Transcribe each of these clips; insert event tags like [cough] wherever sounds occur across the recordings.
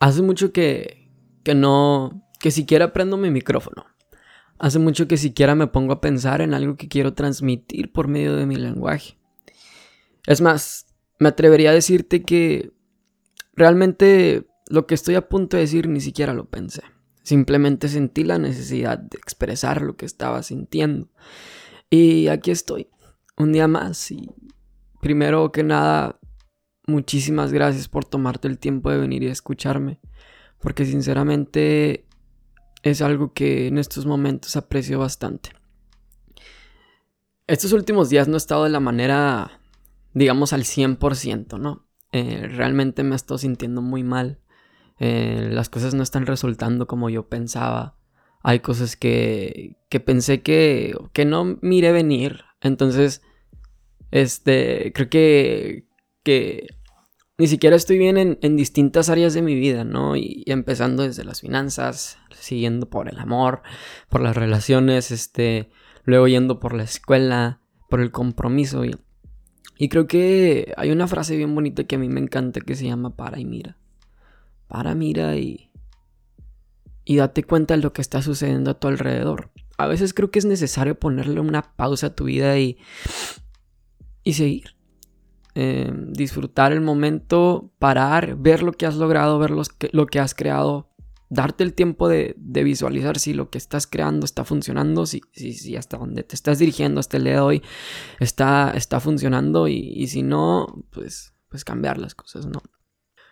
Hace mucho que, que no, que siquiera prendo mi micrófono. Hace mucho que siquiera me pongo a pensar en algo que quiero transmitir por medio de mi lenguaje. Es más, me atrevería a decirte que realmente lo que estoy a punto de decir ni siquiera lo pensé. Simplemente sentí la necesidad de expresar lo que estaba sintiendo. Y aquí estoy, un día más. Y primero que nada, muchísimas gracias por tomarte el tiempo de venir y escucharme. Porque sinceramente es algo que en estos momentos aprecio bastante. Estos últimos días no he estado de la manera, digamos, al 100%, ¿no? Eh, realmente me estoy sintiendo muy mal. Eh, las cosas no están resultando como yo pensaba. Hay cosas que, que pensé que, que no miré venir. Entonces, este, creo que, que ni siquiera estoy bien en, distintas áreas de mi vida, ¿no? Y, empezando desde las finanzas, siguiendo por el amor, por las relaciones, este, luego yendo por la escuela, por el compromiso. Y, y creo que hay una frase bien bonita que a mí me encanta que se llama para y mira. Para, mira y, y date cuenta de lo que está sucediendo a tu alrededor. A veces creo que es necesario ponerle una pausa a tu vida y, y seguir. Eh, disfrutar el momento, parar, ver lo que has logrado, ver lo que has creado, darte el tiempo de, visualizar si lo que estás creando está funcionando, si, hasta donde te estás dirigiendo hasta el día de hoy está, está funcionando y, y si no, pues, pues cambiar las cosas, ¿no?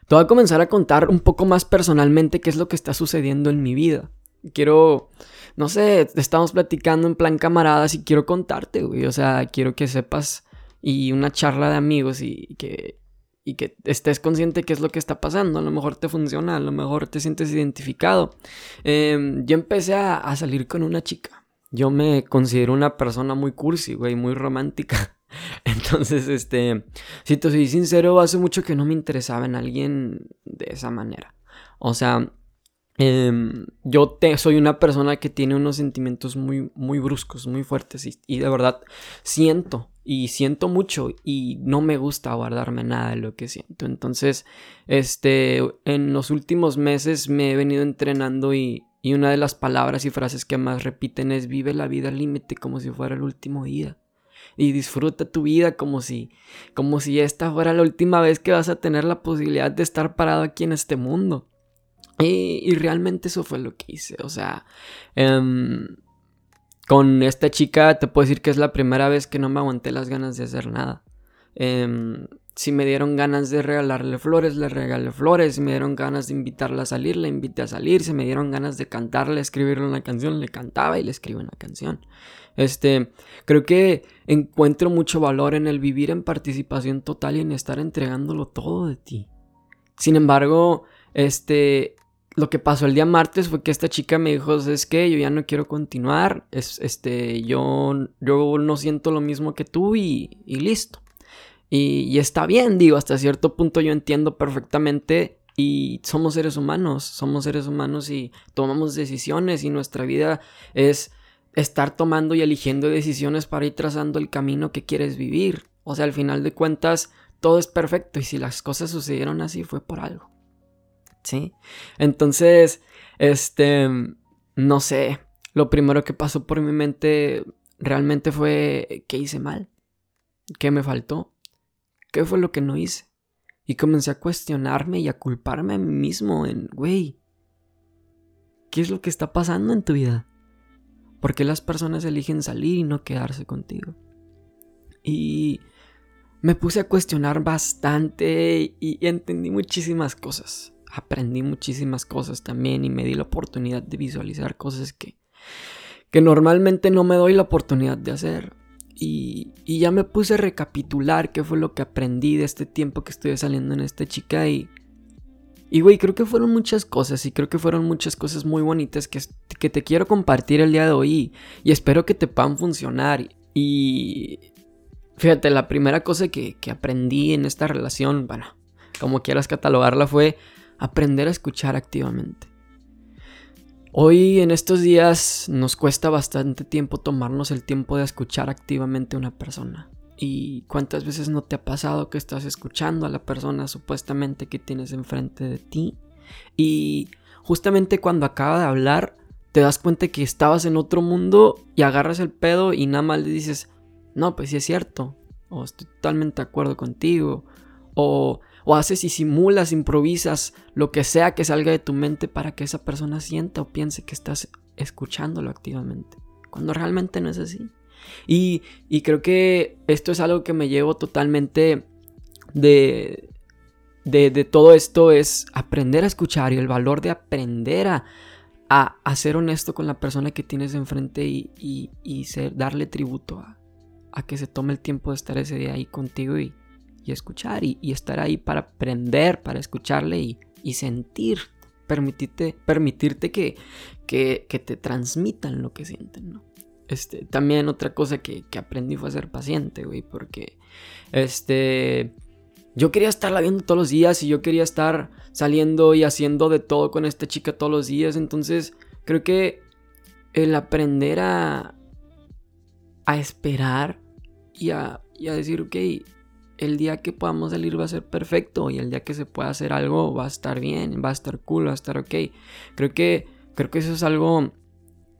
Te voy a comenzar a contar un poco más personalmente qué es lo que está sucediendo en mi vida. Quiero, no sé, estamos platicando en plan camaradas y quiero contarte, güey. O sea, quiero que sepas y una charla de amigos y, que, y que estés consciente de qué es lo que está pasando. A lo mejor te funciona, a lo mejor te sientes identificado. Em, yo empecé a, a salir con una chica. Yo me considero una persona muy cursi, güey, muy romántica. [laughs] Entonces, este, si te soy sincero, hace mucho que no me interesaba en alguien de esa manera. O sea, em, yo te, soy una persona que tiene unos sentimientos muy, muy bruscos, muy fuertes y, y, de verdad siento y siento mucho y no me gusta guardarme nada de lo que siento. Entonces, este, en los últimos meses me he venido entrenando y, y una de las palabras y frases que más repiten es vive la vida al límite como si fuera el último día y disfruta tu vida como si, como si esta fuera la última vez que vas a tener la posibilidad de estar parado aquí en este mundo. Y, realmente eso fue lo que hice. O sea, em, con esta chica te puedo decir que es la primera vez que no me aguanté las ganas de hacer nada. Em, si me dieron ganas de regalarle flores, le regalé flores. Si me dieron ganas de invitarla a salir, le invité a salir. Si me dieron ganas de cantarle, escribirle una canción, le cantaba y le escribo una canción. Este, creo que encuentro mucho valor en el vivir en participación total y en estar entregándolo todo de ti. Sin embargo, este, lo que pasó el día martes fue que esta chica me dijo, es que yo ya no quiero continuar, es, este, yo, yo no siento lo mismo que tú y, listo. Y, está bien, digo, hasta cierto punto yo entiendo perfectamente y somos seres humanos, somos seres humanos y tomamos decisiones y nuestra vida es estar tomando y eligiendo decisiones para ir trazando el camino que quieres vivir. O sea, al final de cuentas, todo es perfecto y si las cosas sucedieron así fue por algo. ¿Sí? Entonces, este, no sé, lo primero que pasó por mi mente realmente fue, ¿qué hice mal? ¿Qué me faltó? ¿Qué fue lo que no hice? Y comencé a cuestionarme y a culparme a mí mismo en, güey, ¿qué es lo que está pasando en tu vida? ¿Por qué las personas eligen salir y no quedarse contigo? Y me puse a cuestionar bastante y entendí muchísimas cosas. Aprendí muchísimas cosas también y me di la oportunidad de visualizar cosas que, que normalmente no me doy la oportunidad de hacer. Y, y ya me puse a recapitular qué fue lo que aprendí de este tiempo que estuve saliendo en esta chica y, y güey, creo que fueron muchas cosas y creo que fueron muchas cosas muy bonitas que, que te quiero compartir el día de hoy y, espero que te puedan funcionar. Y fíjate, la primera cosa que, que aprendí en esta relación, bueno, como quieras catalogarla, fue aprender a escuchar activamente. Hoy en estos días nos cuesta bastante tiempo tomarnos el tiempo de escuchar activamente a una persona. ¿Y cuántas veces no te ha pasado que estás escuchando a la persona supuestamente que tienes enfrente de ti? Y justamente cuando acaba de hablar, te das cuenta que estabas en otro mundo y agarras el pedo y nada más le dices, no, pues sí es cierto, o estoy totalmente de acuerdo contigo, o, o haces y simulas, improvisas, lo que sea que salga de tu mente para que esa persona sienta o piense que estás escuchándolo activamente, cuando realmente no es así. Y, y creo que esto es algo que me llevo totalmente de, de, todo esto es aprender a escuchar y el valor de aprender a, a, ser honesto con la persona que tienes enfrente y, y, ser, darle tributo a, a, que se tome el tiempo de estar ese día ahí contigo y, escuchar y, estar ahí para aprender, para escucharle y, sentir, permitirte, permitirte que, que, que, te transmitan lo que sienten, ¿no? Este, también otra cosa que, que aprendí fue a ser paciente, güey, porque este yo quería estarla viendo todos los días y yo quería estar saliendo y haciendo de todo con esta chica todos los días. Entonces, creo que el aprender a, a esperar y a, y a decir, ok, el día que podamos salir va a ser perfecto y el día que se pueda hacer algo va a estar bien, va a estar cool, va a estar ok. Creo que, creo que eso es algo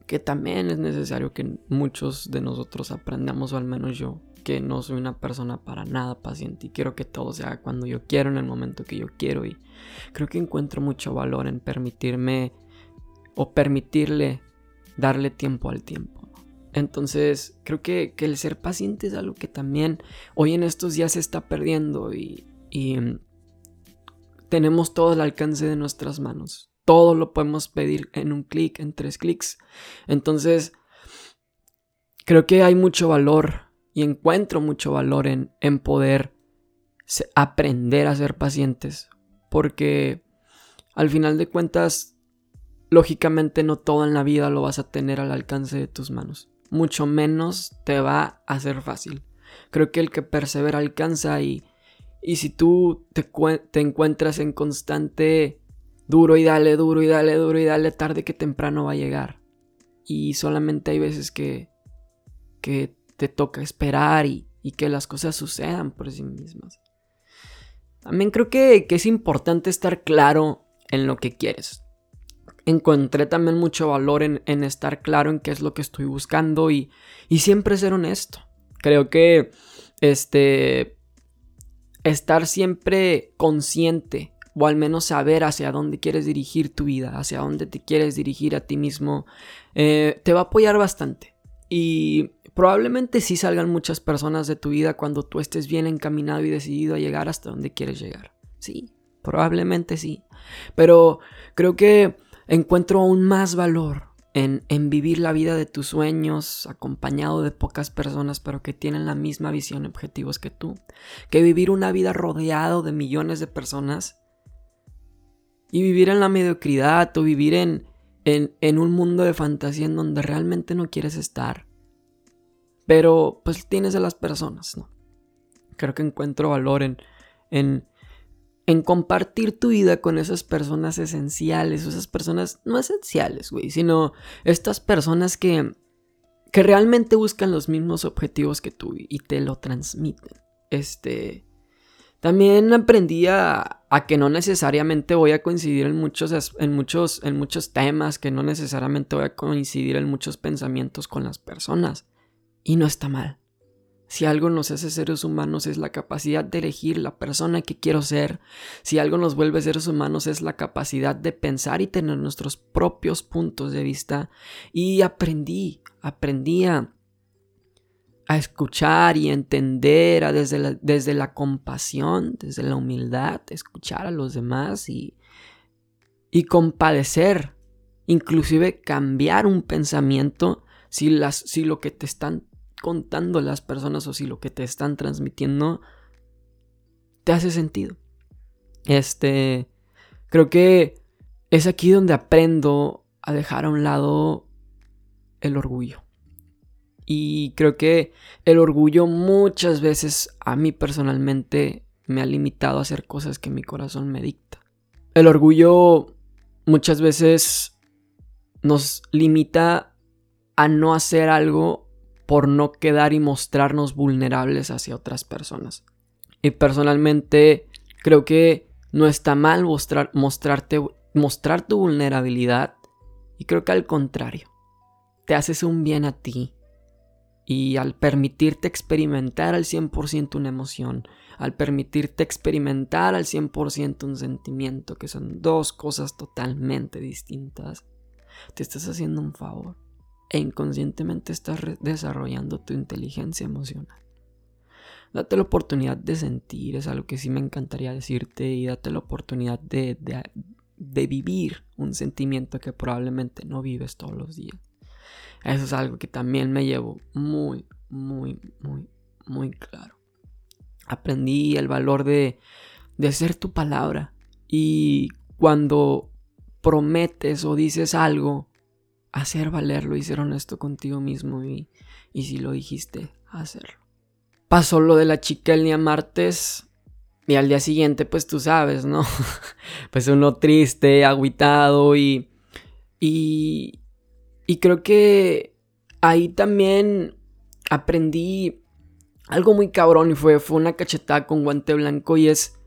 que también es necesario que muchos de nosotros aprendamos, o al menos yo, que no soy una persona para nada paciente y quiero que todo sea cuando yo quiero, en el momento que yo quiero y creo que encuentro mucho valor en permitirme o permitirle darle tiempo al tiempo. Entonces creo que, el ser paciente es algo que también hoy en estos días se está perdiendo y, y tenemos todo el alcance de nuestras manos. Todo lo podemos pedir en un clic, en tres clics. Entonces, creo que hay mucho valor y encuentro mucho valor en, en poder aprender a ser pacientes. Porque al final de cuentas, lógicamente no todo en la vida lo vas a tener al alcance de tus manos. Mucho menos te va a ser fácil. Creo que el que persevera alcanza y, y si tú te, te encuentras en constante duro y dale, duro y dale, duro y dale, tarde que temprano va a llegar. Y solamente hay veces que, que te toca esperar y, que las cosas sucedan por sí mismas. También creo que, es importante estar claro en lo que quieres. Encontré también mucho valor en, estar claro en qué es lo que estoy buscando y, y siempre ser honesto. Creo que este estar siempre consciente o al menos saber hacia dónde quieres dirigir tu vida, hacia dónde te quieres dirigir a ti mismo, eh, te va a apoyar bastante. Y Probablemente sí salgan muchas personas de tu vida cuando tú estés bien encaminado y decidido a llegar hasta donde quieres llegar. Sí, probablemente sí. Pero creo que encuentro aún más valor en, en, vivir la vida de tus sueños acompañado de pocas personas pero que tienen la misma visión y objetivos que tú. Que vivir una vida rodeado de millones de personas y vivir en la mediocridad o vivir en, en, en un mundo de fantasía en donde realmente no quieres estar pero pues tienes a las personas, ¿no? Creo que encuentro valor en, en, en compartir tu vida con esas personas esenciales, esas personas no esenciales, güey, sino estas personas que, que realmente buscan los mismos objetivos que tú y te lo transmiten. Este, también aprendí a, a, que no necesariamente voy a coincidir en muchos, en, muchos, en muchos temas, que no necesariamente voy a coincidir en muchos pensamientos con las personas. Y no está mal. Si algo nos hace seres humanos es la capacidad de elegir la persona que quiero ser. Si algo nos vuelve seres humanos es la capacidad de pensar y tener nuestros propios puntos de vista. Y aprendí, aprendí a, escuchar y entender a desde, la, desde la compasión, desde la humildad, escuchar a los demás y, y compadecer. Inclusive cambiar un pensamiento si, las, si lo que te están contando las personas o si lo que te están transmitiendo te hace sentido. Este, creo que es aquí donde aprendo a dejar a un lado el orgullo. Y creo que el orgullo muchas veces a mí personalmente me ha limitado a hacer cosas que mi corazón me dicta. El orgullo muchas veces nos limita a no hacer algo por no quedar y mostrarnos vulnerables hacia otras personas. Y personalmente creo que No está mal mostrar, mostrarte, mostrar tu vulnerabilidad. Y creo que al contrario, te haces un bien a ti. Y al permitirte experimentar al 100% una emoción, al permitirte experimentar al 100% un sentimiento, que son dos cosas totalmente distintas, te estás haciendo un favor e inconscientemente estás desarrollando tu inteligencia emocional. Date la oportunidad de sentir, es algo que sí me encantaría decirte, y date la oportunidad de, de, vivir un sentimiento que probablemente no vives todos los días. Eso es algo que también me llevo muy, muy, muy, muy claro. Aprendí el valor de, de hacer tu palabra. Y cuando prometes o dices algo, hacer valerlo y ser honesto contigo mismo y, y si lo dijiste, hacerlo. Pasó lo de la chica el día martes y al día siguiente pues tú sabes, ¿no? [laughs] pues uno triste, aguitado y, y, y creo que ahí también aprendí algo muy cabrón y fue, fue una cachetada con guante blanco y es,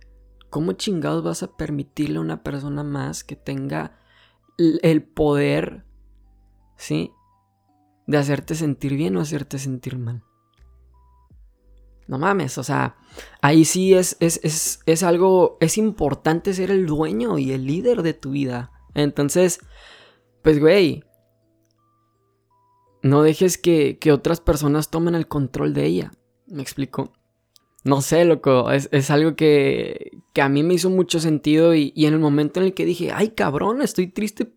¿cómo chingados vas a permitirle a una persona más que tenga el poder ¿sí? De hacerte sentir bien o hacerte sentir mal. No mames, o sea, ahí sí es, es, es, algo, es importante ser el dueño y el líder de tu vida. Entonces, pues güey, no dejes que, que otras personas tomen el control de ella. ¿Me explico? No sé, loco, es, es algo que, que, a mí me hizo mucho sentido y, y, en el momento en el que dije, ay cabrón, estoy triste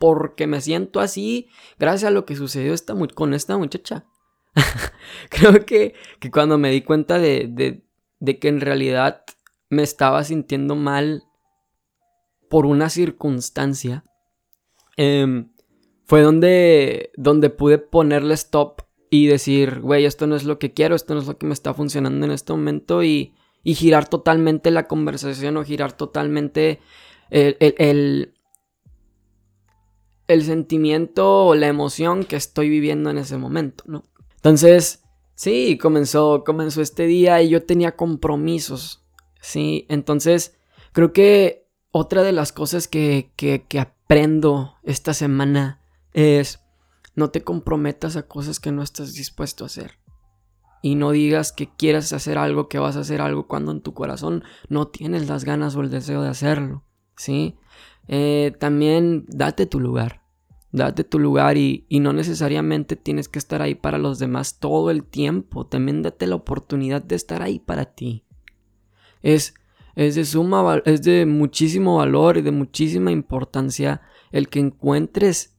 porque me siento así gracias a lo que sucedió esta con esta muchacha. [laughs] Creo que, que, cuando me di cuenta de, de, que en realidad me estaba sintiendo mal por una circunstancia, em, fue donde, donde pude ponerle stop y decir, güey, esto no es lo que quiero, esto no es lo que me está funcionando en este momento y, y girar totalmente la conversación o girar totalmente el el sentimiento o la emoción que estoy viviendo en ese momento, ¿no? Entonces, sí, comenzó, comenzó este día y yo tenía compromisos, ¿sí? Entonces, creo que otra de las cosas que, que, que aprendo esta semana es no te comprometas a cosas que no estás dispuesto a hacer. Y no digas que quieres hacer algo, que vas a hacer algo cuando en tu corazón no tienes las ganas o el deseo de hacerlo. ¿Sí? Eh, también date tu lugar. Date tu lugar y, no necesariamente tienes que estar ahí para los demás todo el tiempo. También date la oportunidad de estar ahí para ti. Es, es de suma, es de muchísimo valor y de muchísima importancia el que encuentres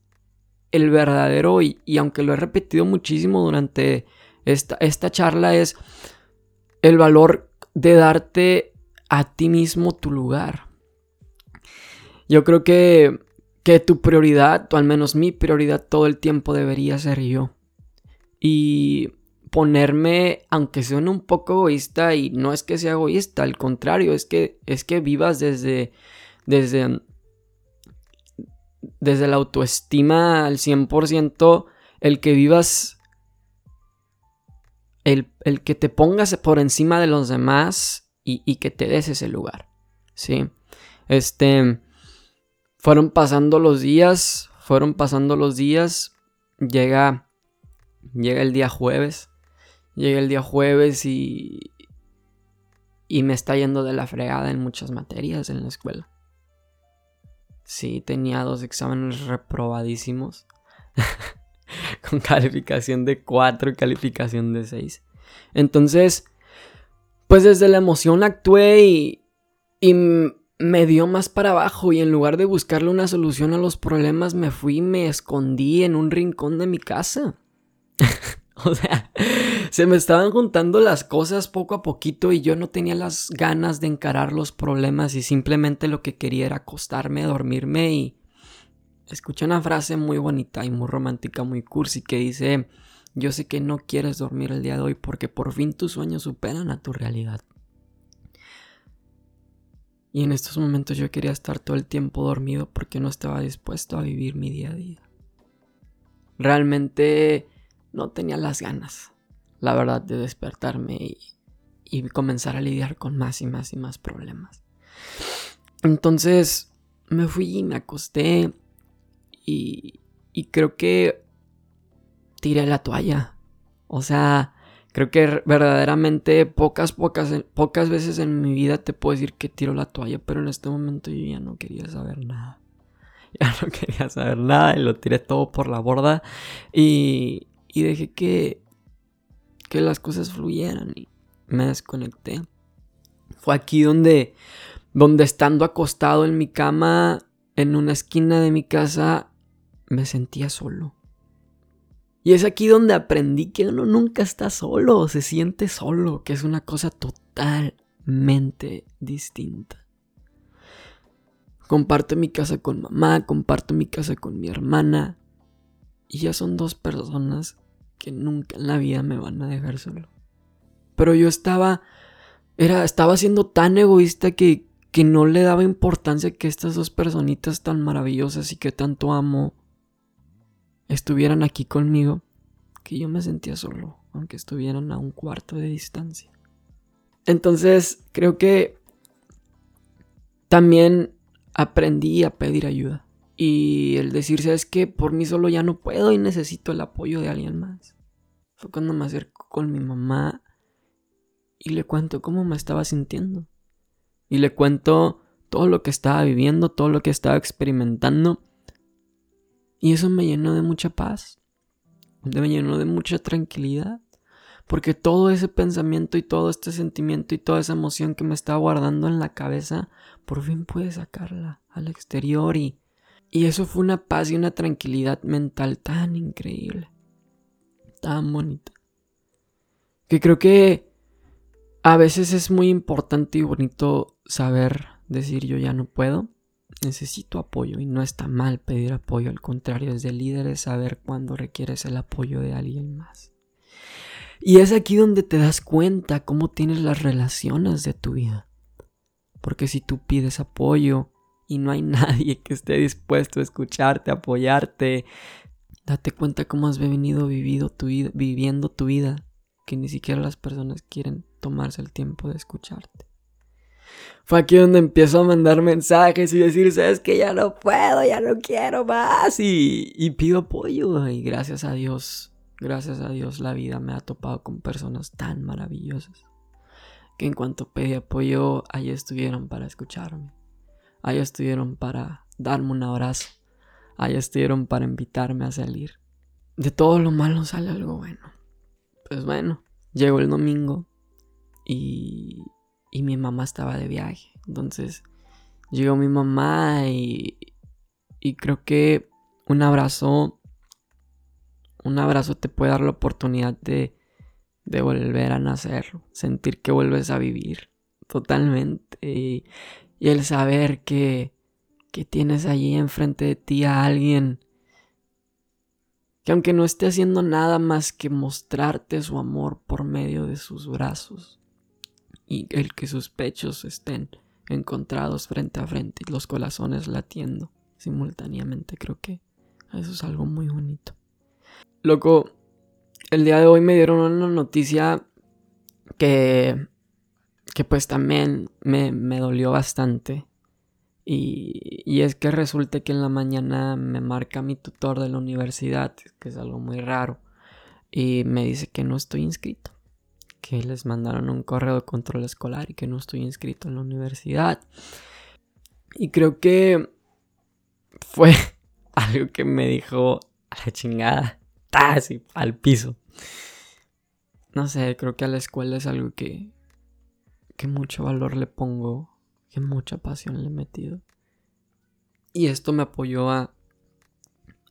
el verdadero y, y aunque lo he repetido muchísimo durante esta, esta charla es el valor de darte a ti mismo tu lugar. Yo creo que que tu prioridad, o al menos mi prioridad todo el tiempo debería ser yo. Y ponerme, aunque suene un poco egoísta, y no es que sea egoísta, al contrario, es que, es que vivas desde, desde, desde la autoestima al 100%, el que vivas, el, el, que te pongas por encima de los demás y, y que te des ese lugar, ¿sí? Este fueron pasando los días, fueron pasando los días. Llega, llega el día jueves. Llega el día jueves y, y me está yendo de la fregada en muchas materias en la escuela. Sí, tenía dos exámenes reprobadísimos. [laughs] con calificación de 4 y calificación de 6. Entonces, pues desde la emoción actué y, y me dio más para abajo y en lugar de buscarle una solución a los problemas me fui y me escondí en un rincón de mi casa. [laughs] o sea, se me estaban juntando las cosas poco a poquito y yo no tenía las ganas de encarar los problemas y simplemente lo que quería era acostarme, dormirme y escuché una frase muy bonita y muy romántica, muy cursi que dice, yo sé que no quieres dormir el día de hoy porque por fin tus sueños superan a tu realidad. Y en estos momentos yo quería estar todo el tiempo dormido porque no estaba dispuesto a vivir mi día a día. Realmente no tenía las ganas, la verdad, de despertarme y, comenzar a lidiar con más y más y más problemas. Entonces me fui y me acosté y, y creo que tiré la toalla. O sea, creo que verdaderamente pocas, pocas, pocas veces en mi vida te puedo decir que tiro la toalla, pero en este momento yo ya no quería saber nada. [laughs] Ya no quería saber nada y lo tiré todo por la borda y, y dejé que, que las cosas fluyeran y me desconecté. Fue aquí donde, donde estando acostado en mi cama, en una esquina de mi casa, me sentía solo. Y es aquí donde aprendí que uno nunca está solo, se siente solo, que es una cosa totalmente distinta. Comparto mi casa con mamá, comparto mi casa con mi hermana. Y ya son dos personas que nunca en la vida me van a dejar solo. Pero yo estaba, era, estaba siendo tan egoísta que, que no le daba importancia que estas dos personitas tan maravillosas y que tanto amo estuvieran aquí conmigo, que yo me sentía solo, aunque estuvieran a un cuarto de distancia. Entonces, creo que también aprendí a pedir ayuda. Y el decirse es que por mí solo ya no puedo y necesito el apoyo de alguien más. Fue cuando me acerco con mi mamá y le cuento cómo me estaba sintiendo. Y le cuento todo lo que estaba viviendo, todo lo que estaba experimentando. Y eso me llenó de mucha paz. Me llenó de mucha tranquilidad. Porque todo ese pensamiento y todo este sentimiento y toda esa emoción que me estaba guardando en la cabeza, por fin pude sacarla al exterior y, y eso fue una paz y una tranquilidad mental tan increíble. Tan bonita. Que creo que a veces es muy importante y bonito saber decir yo ya no puedo necesito apoyo y no está mal pedir apoyo, al contrario, es de líderes saber cuándo requieres el apoyo de alguien más. Y es aquí donde te das cuenta cómo tienes las relaciones de tu vida. Porque si tú pides apoyo y no hay [laughs] nadie que esté dispuesto a escucharte, apoyarte, date cuenta cómo has venido vivido tu vida, viviendo tu vida, que ni siquiera las personas quieren tomarse el tiempo de escucharte. Fue aquí donde empiezo a mandar mensajes y decir, sabes que ya no puedo, ya no quiero más. Y, y pido apoyo. Y gracias a Dios, gracias a Dios la vida me ha topado con personas tan maravillosas. Que en cuanto pedí apoyo, ahí estuvieron para escucharme. Ahí estuvieron para darme un abrazo. Ahí estuvieron para invitarme a salir. De todo lo malo sale algo bueno. Pues bueno, llegó el domingo y y mi mamá estaba de viaje. Entonces llegó mi mamá y, y creo que un abrazo, un abrazo te puede dar la oportunidad de, de volver a nacer, sentir que vuelves a vivir totalmente y, y el saber que, que tienes allí enfrente de ti a alguien que aunque no esté haciendo nada más que mostrarte su amor por medio de sus brazos, y el que sus pechos estén encontrados frente a frente y los corazones latiendo simultáneamente. Creo que eso es algo muy bonito. Loco, el día de hoy me dieron una noticia que, que pues también me, me dolió bastante. Y, y, es que resulta que en la mañana me marca mi tutor de la universidad, que es algo muy raro, y me dice que no estoy inscrito que les mandaron un correo de control escolar y que no estoy inscrito en la universidad. Y creo que fue [laughs] algo que me dijo a la chingada, así al piso. No sé, creo que a la escuela es algo que, que mucho valor le pongo, que mucha pasión le he metido. Y esto me apoyó a,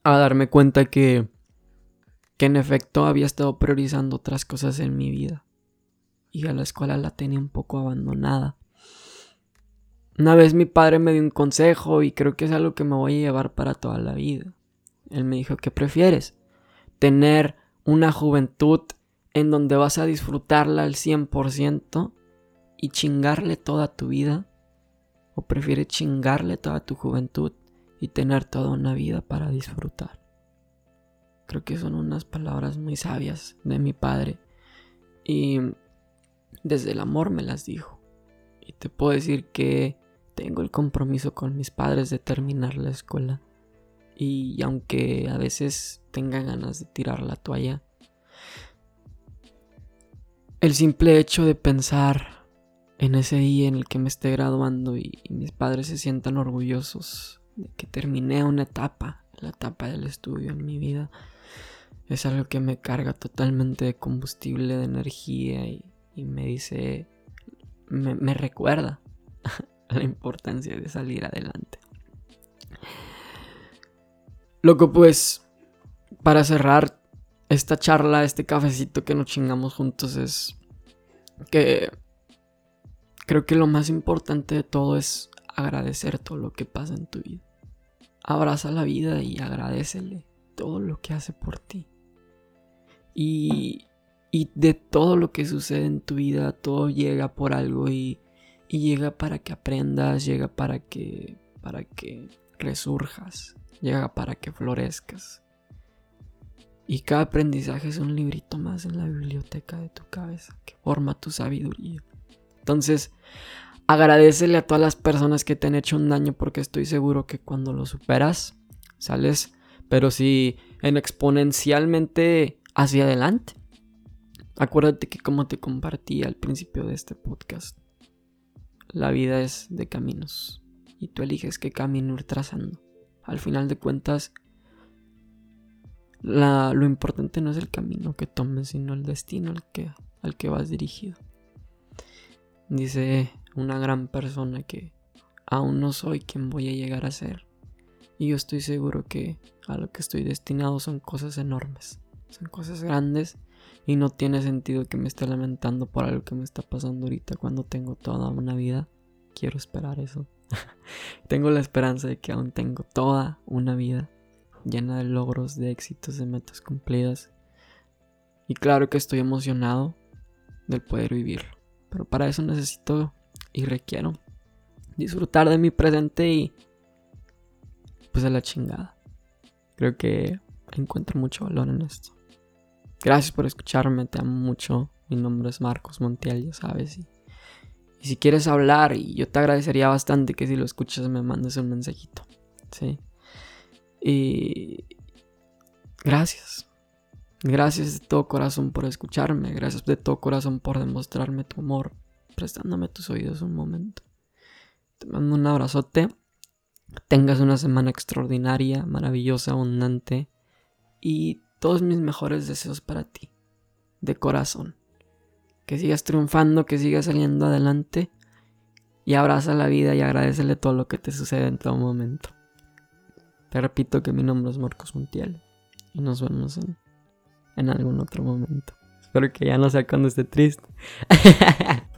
a darme cuenta que, que en efecto había estado priorizando otras cosas en mi vida y a la escuela la tenía un poco abandonada. Una vez mi padre me dio un consejo y creo que es algo que me voy a llevar para toda la vida. Él me dijo, ¿qué prefieres? ¿Tener una juventud en donde vas a disfrutarla al 100% y chingarle toda tu vida? ¿O prefieres chingarle toda tu juventud y tener toda una vida para disfrutar? Creo que son unas palabras muy sabias de mi padre. Y desde el amor me las dijo. Y te puedo decir que tengo el compromiso con mis padres de terminar la escuela. Y aunque a veces tenga ganas de tirar la toalla, el simple hecho de pensar en ese día en el que me esté graduando y, mis padres se sientan orgullosos de que terminé una etapa, la etapa del estudio en mi vida, es algo que me carga totalmente de combustible, de energía y, me dice, me, me recuerda [laughs] la importancia de salir adelante. Loco, pues, para cerrar esta charla, este cafecito que nos chingamos juntos es que creo que lo más importante de todo es agradecer todo lo que pasa en tu vida. Abraza la vida y agradecele todo lo que hace por ti. Y, y de todo lo que sucede en tu vida, todo llega por algo y, llega para que aprendas, llega para que, para que resurjas, llega para que florezcas. Y cada aprendizaje es un librito más en la biblioteca de tu cabeza que forma tu sabiduría. Entonces, agradecele a todas las personas que te han hecho un daño porque estoy seguro que cuando lo superas, sales, pero sí en exponencialmente hacia adelante. Acuérdate que como te compartí al principio de este podcast, la vida es de caminos y tú eliges qué camino ir trazando. Al final de cuentas, lo importante no es el camino que tomes, sino el destino al que, al que vas dirigido. Dice una gran persona que aún no soy quien voy a llegar a ser. Y yo estoy seguro que a lo que estoy destinado son cosas enormes, son cosas grandes y no tiene sentido que me esté lamentando por algo que me está pasando ahorita cuando tengo toda una vida. Quiero esperar eso. [laughs] tengo la esperanza de que aún tengo toda una vida llena de logros, de éxitos, de metas cumplidas. Y claro que estoy emocionado del poder vivirlo. Pero para eso necesito y requiero disfrutar de mi presente y pues de la chingada. Creo que encuentro mucho valor en esto. Gracias por escucharme, te amo mucho. Mi nombre es Marcos Montiel, ya sabes. Y, y si quieres hablar, y yo te agradecería bastante que si lo escuchas me mandes un mensajito. ¿sí? Y gracias. Gracias de todo corazón por escucharme. Gracias de todo corazón por demostrarme tu amor, prestándome tus oídos un momento. Te mando un abrazote. Tengas una semana extraordinaria, maravillosa, abundante. Y todos mis mejores deseos para ti. De corazón. Que sigas triunfando, que sigas saliendo adelante. Y abraza la vida y agradecele todo lo que te sucede en todo momento. Te repito que mi nombre es Marcos Montiel. Y nos vemos en, en algún otro momento. Espero que ya no sea cuando esté triste. [laughs]